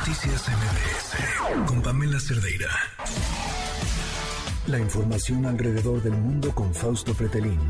Noticias MBS con Pamela Cerdeira. La información alrededor del mundo con Fausto Pretelín.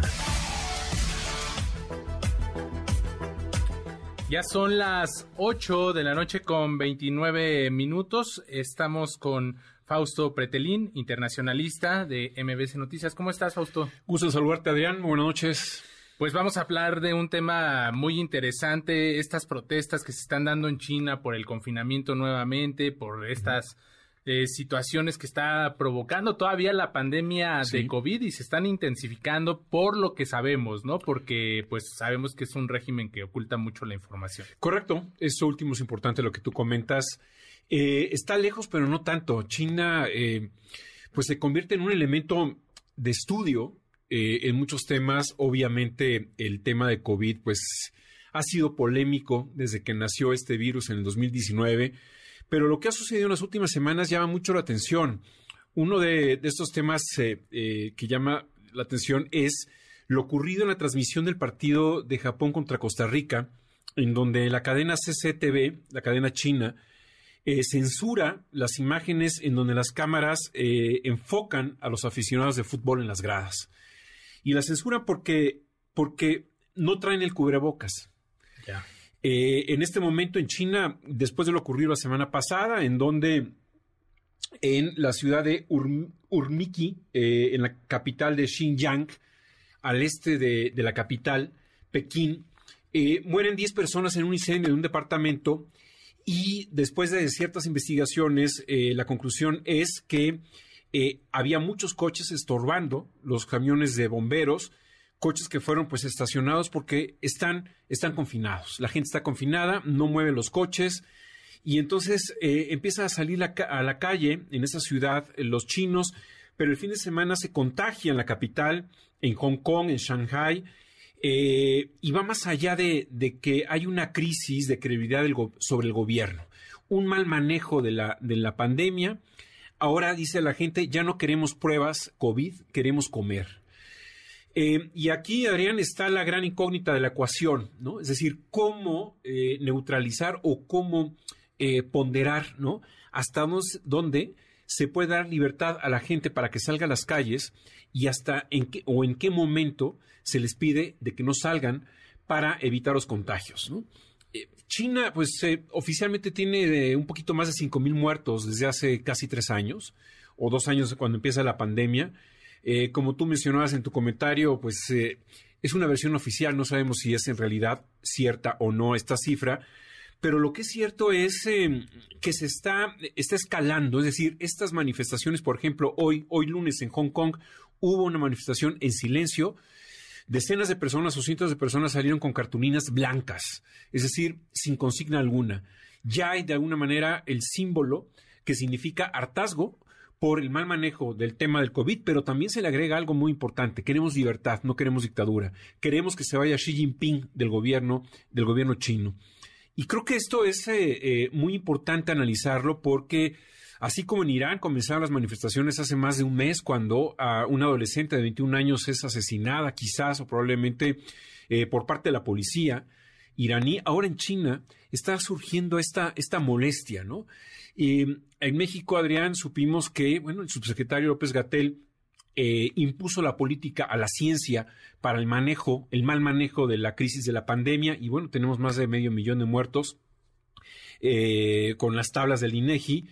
Ya son las 8 de la noche con 29 minutos. Estamos con Fausto Pretelín, internacionalista de MBS Noticias. ¿Cómo estás, Fausto? Gusto saludarte, Adrián. Buenas noches. Pues vamos a hablar de un tema muy interesante, estas protestas que se están dando en China por el confinamiento nuevamente, por estas eh, situaciones que está provocando todavía la pandemia de COVID y se están intensificando por lo que sabemos, ¿no? Porque pues sabemos que es un régimen que oculta mucho la información. Correcto, eso último es importante lo que tú comentas. Eh, está lejos, pero no tanto. China eh, pues se convierte en un elemento de estudio eh, en muchos temas. Obviamente el tema de COVID pues ha sido polémico desde que nació este virus en el 2019, pero lo que ha sucedido en las últimas semanas llama mucho la atención. Uno de, estos temas eh, eh, que llama la atención es lo ocurrido en la transmisión del partido de Japón contra Costa Rica, en donde la cadena CCTV, la cadena china, censura las imágenes en donde las cámaras enfocan a los aficionados de fútbol en las gradas y la censura porque, porque no traen el cubrebocas. Eh, en este momento en China, después de lo ocurrido la semana pasada, en donde en la ciudad de Urmiki, eh, en la capital de Xinjiang, al este de, la capital, Pekín, eh, mueren 10 personas en un incendio de un departamento y después de ciertas investigaciones, la conclusión es que eh, había muchos coches estorbando los camiones de bomberos, coches que fueron pues estacionados porque están, están confinados. La gente está confinada, no mueve los coches y entonces eh, empieza a salir a la calle en esa ciudad eh, los chinos, pero el fin de semana se contagia en la capital, en Hong Kong, en Shanghai. y va más allá de, que hay una crisis de credibilidad sobre el gobierno, un mal manejo de la, de la pandemia, Ahora dice la gente, ya no queremos pruebas COVID, queremos comer. Eh, y aquí, Adrián, está la gran incógnita de la ecuación, ¿no? Es decir, cómo eh, neutralizar o cómo eh, ponderar, ¿no? Hasta dónde se puede dar libertad a la gente para que salga a las calles y hasta en qué o en qué momento se les pide de que no salgan para evitar los contagios, ¿no? China, pues eh, oficialmente tiene un poquito más de 5 mil muertos desde hace casi tres años, o dos años cuando empieza la pandemia. Eh, como tú mencionabas en tu comentario, pues eh, es una versión oficial, no sabemos si es en realidad cierta o no esta cifra, pero lo que es cierto es em, que se está, está escalando, es decir, estas manifestaciones, por ejemplo, hoy, hoy lunes en Hong Kong hubo una manifestación en silencio Decenas de personas o cientos de personas salieron con cartulinas blancas, es decir, sin consigna alguna. Ya hay de alguna manera el símbolo que significa hartazgo por el mal manejo del tema del COVID, pero también se le agrega algo muy importante. Queremos libertad, no queremos dictadura. Queremos que se vaya Xi Jinping del gobierno, del gobierno chino. Y creo que esto es eh, eh, muy importante analizarlo porque Así como en Irán comenzaron las manifestaciones hace más de un mes cuando a una adolescente de 21 años es asesinada, quizás o probablemente eh, por parte de la policía iraní, ahora en China está surgiendo esta, esta molestia, ¿no? en México, Adrián, supimos que, bueno, el subsecretario López Gatel eh, impuso la política a la ciencia para el manejo, el mal manejo de la crisis de la pandemia, y bueno, tenemos más de medio millón de muertos eh, con las tablas del INEGI.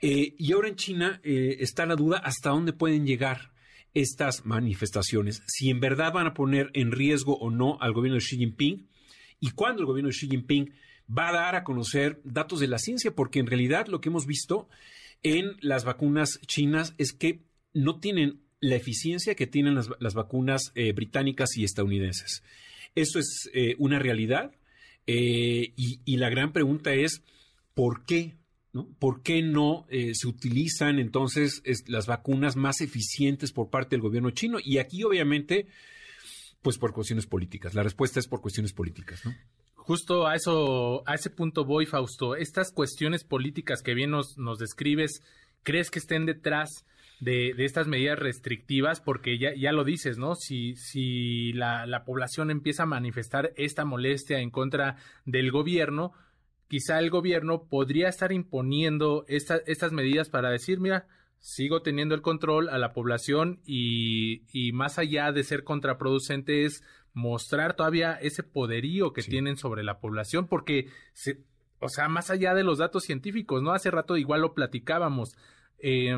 Eh, y ahora en China eh, está la duda hasta dónde pueden llegar estas manifestaciones, si en verdad van a poner en riesgo o no al gobierno de Xi Jinping y cuándo el gobierno de Xi Jinping va a dar a conocer datos de la ciencia, porque en realidad lo que hemos visto en las vacunas chinas es que no tienen la eficiencia que tienen las, vacunas eh, británicas y estadounidenses. Eso es una realidad y, y la gran pregunta es, ¿por qué ¿Por qué no eh, se utilizan entonces las vacunas más eficientes por parte del gobierno chino? Y aquí obviamente, pues por cuestiones políticas. La respuesta es por cuestiones políticas, ¿no? Justo a eso, a ese punto voy, Fausto. Estas cuestiones políticas que bien nos, describes, ¿crees que estén detrás de, estas medidas restrictivas? Porque ya, ya lo dices, ¿no? Si, la población empieza a manifestar esta molestia en contra del gobierno, quizá el gobierno podría estar imponiendo estas medidas para decir, mira, sigo teniendo el control a la población y, y más allá de ser contraproducente es mostrar todavía ese poderío que tienen sobre la población, porque, se, o sea, más allá de los datos científicos, ¿no? Hace rato igual lo platicábamos. Eh,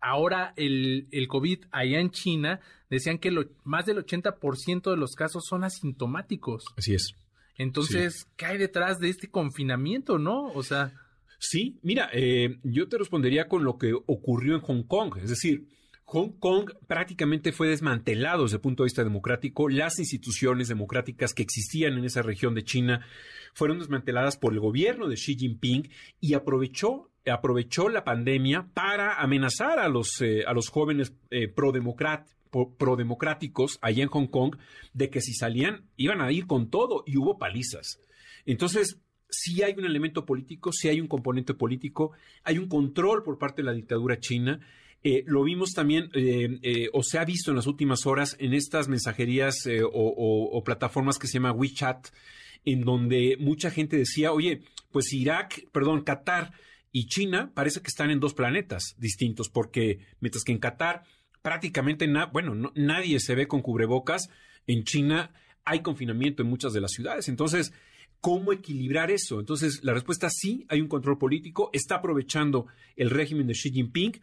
ahora el, el, COVID allá en China decían que lo, más del 80% de los casos son asintomáticos. Así es. Entonces, ¿qué hay detrás de este confinamiento, no? O sea... Sí, mira, eh, yo te respondería con lo que ocurrió en Hong Kong. Es decir, Hong Kong prácticamente fue desmantelado desde el punto de vista democrático. Las instituciones democráticas que existían en esa región de China fueron desmanteladas por el gobierno de Xi Jinping y aprovechó aprovechó la pandemia para amenazar a los, eh, a los jóvenes eh, prodemocráticos allá en Hong Kong de que si salían iban a ir con todo y hubo palizas. Entonces, sí hay un elemento político, sí hay un componente político, hay un control por parte de la dictadura china. Eh, lo vimos también, o se ha visto en las últimas horas, en estas mensajerías o, o, plataformas que se llama WeChat, en donde mucha gente decía, oye, pues Irak, perdón, Qatar y China parece que están en dos planetas distintos, porque mientras que en Qatar prácticamente bueno, nadie se ve con cubrebocas, en China hay confinamiento en muchas de las ciudades. Entonces, ¿cómo equilibrar eso? Entonces, la respuesta sí, hay un control político, está aprovechando el régimen de Xi Jinping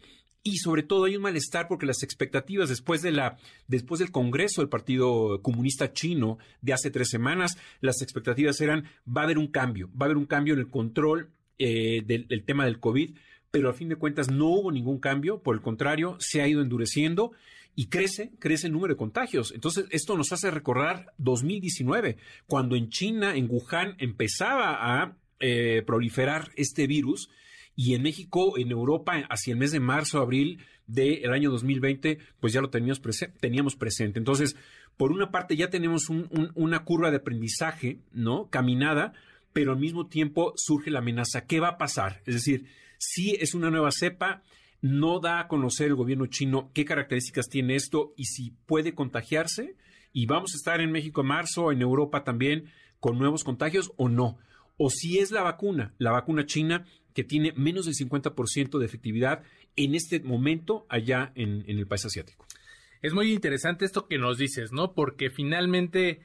y sobre todo hay un malestar porque las expectativas después de la después del Congreso del Partido Comunista Chino de hace tres semanas, las expectativas eran va a haber un cambio, va a haber un cambio en el control eh, del, tema del COVID, pero a fin de cuentas no hubo ningún cambio, por el contrario, se ha ido endureciendo y crece, crece el número de contagios. Entonces, esto nos hace recordar 2019, cuando en China, en Wuhan, empezaba a eh, proliferar este virus y en México, en Europa, hacia el mes de marzo, abril del año 2020, pues ya lo teníamos, teníamos presente. Entonces, por una parte ya tenemos una curva de aprendizaje, ¿no? Caminada, pero al mismo tiempo surge la amenaza. ¿Qué va a pasar? Es decir, si es una nueva cepa, no da a conocer el gobierno chino qué características tiene esto y si puede contagiarse. Y vamos a estar en México en marzo, en Europa también, con nuevos contagios o no. O si es la vacuna, la vacuna china, que tiene menos del 50% de efectividad en este momento allá en, en el país asiático. Es muy interesante esto que nos dices, ¿no? Porque finalmente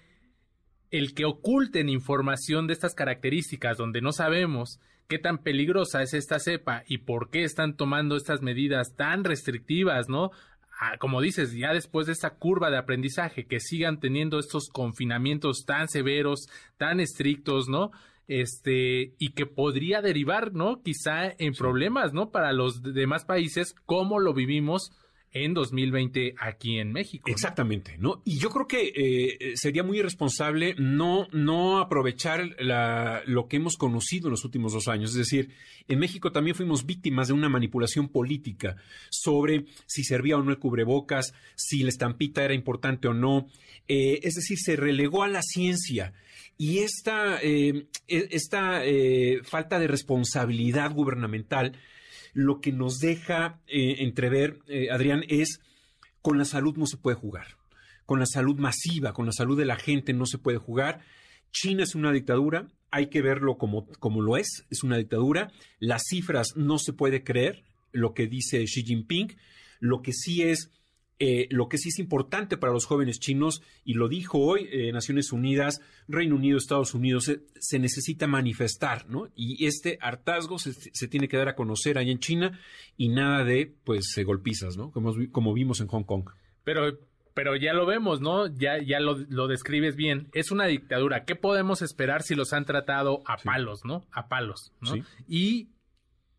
el que oculten información de estas características donde no sabemos qué tan peligrosa es esta cepa y por qué están tomando estas medidas tan restrictivas, ¿no? Ah, como dices, ya después de esta curva de aprendizaje, que sigan teniendo estos confinamientos tan severos, tan estrictos, ¿no? Este, y que podría derivar, ¿no? Quizá en problemas, ¿no? Para los demás países, como lo vivimos en 2020 aquí en México. Exactamente, ¿no? Y yo creo que eh, sería muy irresponsable no, no aprovechar la, lo que hemos conocido en los últimos dos años. Es decir, en México también fuimos víctimas de una manipulación política sobre si servía o no el cubrebocas, si la estampita era importante o no. Eh, es decir, se relegó a la ciencia. Y esta, eh, e, esta falta de responsabilidad gubernamental lo que nos deja eh, entrever, eh, Adrián, es con la salud no se puede jugar. Con la salud masiva, con la salud de la gente no se puede jugar. China es una dictadura, hay que verlo como, como lo es, es una dictadura. Las cifras no se puede creer, lo que dice Xi Jinping. Lo que sí es eh, lo que sí es importante para los jóvenes chinos, y lo dijo hoy eh, Naciones Unidas, Reino Unido, Estados Unidos, se, necesita manifestar, ¿no? Y este hartazgo se, tiene que dar a conocer allá en China y nada de, pues, golpizas, ¿no? Como, como vimos en Hong Kong. Pero pero ya lo vemos, ¿no? Ya, ya lo, describes bien. Es una dictadura. ¿Qué podemos esperar si los han tratado a palos, ¿no? A palos, ¿no? Y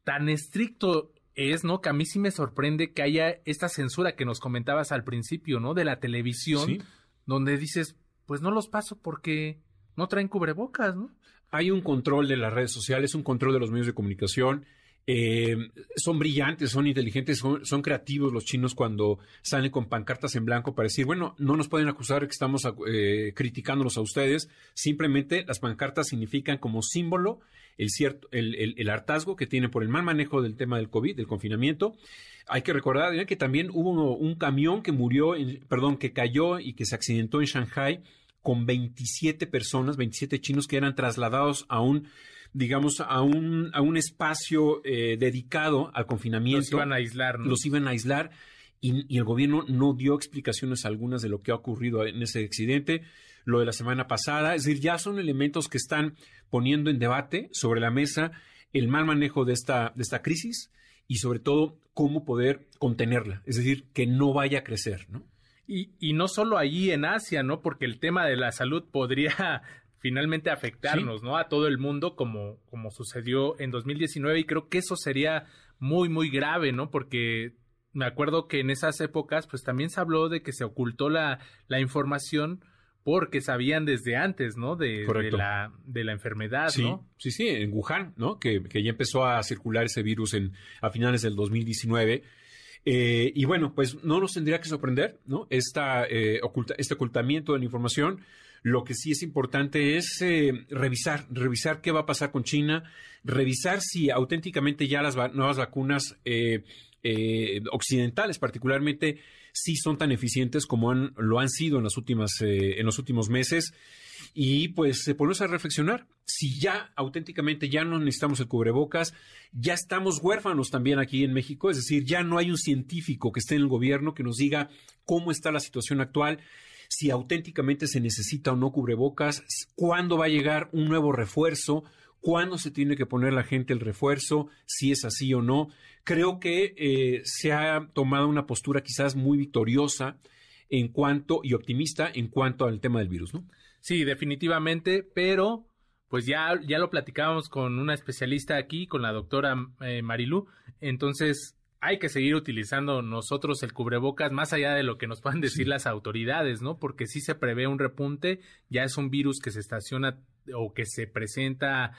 tan estricto es, ¿no? Que a mí sí me sorprende que haya esta censura que nos comentabas al principio, ¿no? De la televisión, donde dices, pues no los paso porque no traen cubrebocas, ¿no? Hay un control de las redes sociales, un control de los medios de comunicación. Eh, son brillantes, son inteligentes, son, creativos los chinos cuando salen con pancartas en blanco para decir, bueno, no nos pueden acusar que estamos eh, criticándolos a ustedes, simplemente las pancartas significan como símbolo el, cierto, el, hartazgo que tiene por el mal manejo del tema del COVID, del confinamiento. Hay que recordar que también hubo un camión que murió, perdón, que cayó y que se accidentó en Shanghai con 27 personas, 27 chinos que eran trasladados a un digamos, a un, a un espacio eh, dedicado al confinamiento. Los iban a aislar, ¿no? Los iban a aislar y, y, el gobierno no dio explicaciones algunas de lo que ha ocurrido en ese accidente. Lo de la semana pasada, es decir, ya son elementos que están poniendo en debate sobre la mesa el mal manejo de esta, de esta crisis y sobre todo cómo poder contenerla, es decir, que no vaya a crecer, ¿no? Y, y no solo allí en Asia, ¿no? Porque el tema de la salud podría finalmente afectarnos, sí. ¿no? A todo el mundo como, como sucedió en 2019 y creo que eso sería muy, muy grave, ¿no? Porque me acuerdo que en esas épocas pues también se habló de que se ocultó la, la información porque sabían desde antes, ¿no? De, de, la, de la enfermedad, sí, ¿no? Sí, sí, en Wuhan, ¿no? Que, que, ya empezó a circular ese virus en, a finales del 2019. Eh, y bueno, pues no nos tendría que sorprender, ¿no? Esta, eh, oculta, este ocultamiento de la información. Lo que sí es importante es eh, revisar, revisar qué va a pasar con China, revisar si auténticamente ya las va nuevas vacunas eh, eh, occidentales, particularmente, sí son tan eficientes como han, lo han sido en, las últimas, eh, en los últimos meses. Y pues se ponerse a reflexionar si ya auténticamente ya no necesitamos el cubrebocas, ya estamos huérfanos también aquí en México, es decir, ya no hay un científico que esté en el gobierno que nos diga cómo está la situación actual, si auténticamente se necesita o no cubrebocas, cuándo va a llegar un nuevo refuerzo, cuándo se tiene que poner la gente el refuerzo, si es así o no. Creo que eh, se ha tomado una postura quizás muy victoriosa en cuanto y optimista en cuanto al tema del virus, ¿no? Sí, definitivamente, pero pues ya, ya lo platicábamos con una especialista aquí, con la doctora eh, Marilú, entonces hay que seguir utilizando nosotros el cubrebocas más allá de lo que nos puedan decir sí. las autoridades, ¿no? Porque si se prevé un repunte, ya es un virus que se estaciona o que se presenta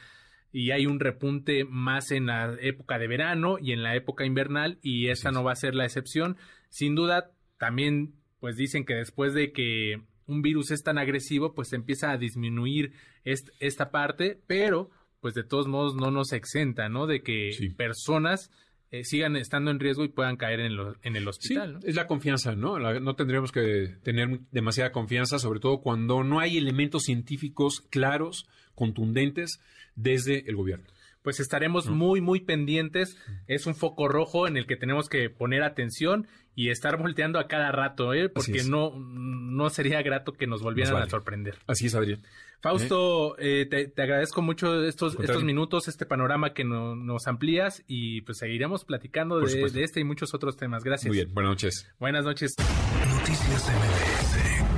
y hay un repunte más en la época de verano y en la época invernal y esta sí, no va a ser la excepción. Sin duda, también pues dicen que después de que un virus es tan agresivo, pues empieza a disminuir est esta parte, pero pues de todos modos no nos exenta, ¿no? De que personas eh, sigan estando en riesgo y puedan caer en, lo, en el hospital. Sí, ¿no? Es la confianza, ¿no? La, no tendríamos que tener demasiada confianza, sobre todo cuando no hay elementos científicos claros, contundentes desde el gobierno pues estaremos muy, muy pendientes. Es un foco rojo en el que tenemos que poner atención y estar volteando a cada rato, ¿eh? porque no, no sería grato que nos volvieran nos vale. a sorprender. Así es, Adrián. Fausto, ¿Eh? Eh, te, te, agradezco mucho estos, estos minutos, este panorama que no, nos amplías y pues seguiremos platicando de, de, este y muchos otros temas. Gracias. Muy bien, buenas noches. Buenas noches. Noticias MBS